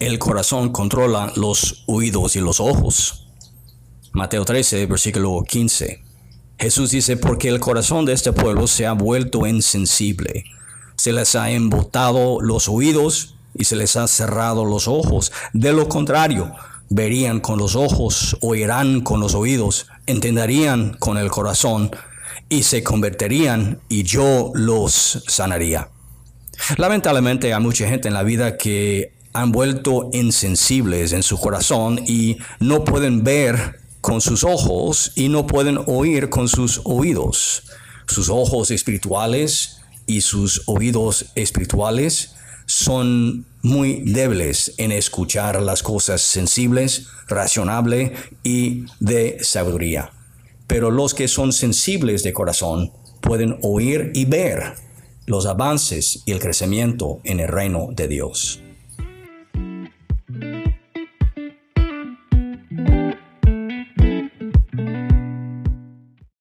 el corazón controla los oídos y los ojos. Mateo 13, versículo 15. Jesús dice, porque el corazón de este pueblo se ha vuelto insensible. Se les ha embotado los oídos y se les ha cerrado los ojos. De lo contrario, verían con los ojos, oirán con los oídos, entenderían con el corazón y se convertirían y yo los sanaría. Lamentablemente hay mucha gente en la vida que han vuelto insensibles en su corazón y no pueden ver con sus ojos y no pueden oír con sus oídos. Sus ojos espirituales y sus oídos espirituales son muy débiles en escuchar las cosas sensibles, racionables y de sabiduría. Pero los que son sensibles de corazón pueden oír y ver los avances y el crecimiento en el reino de Dios.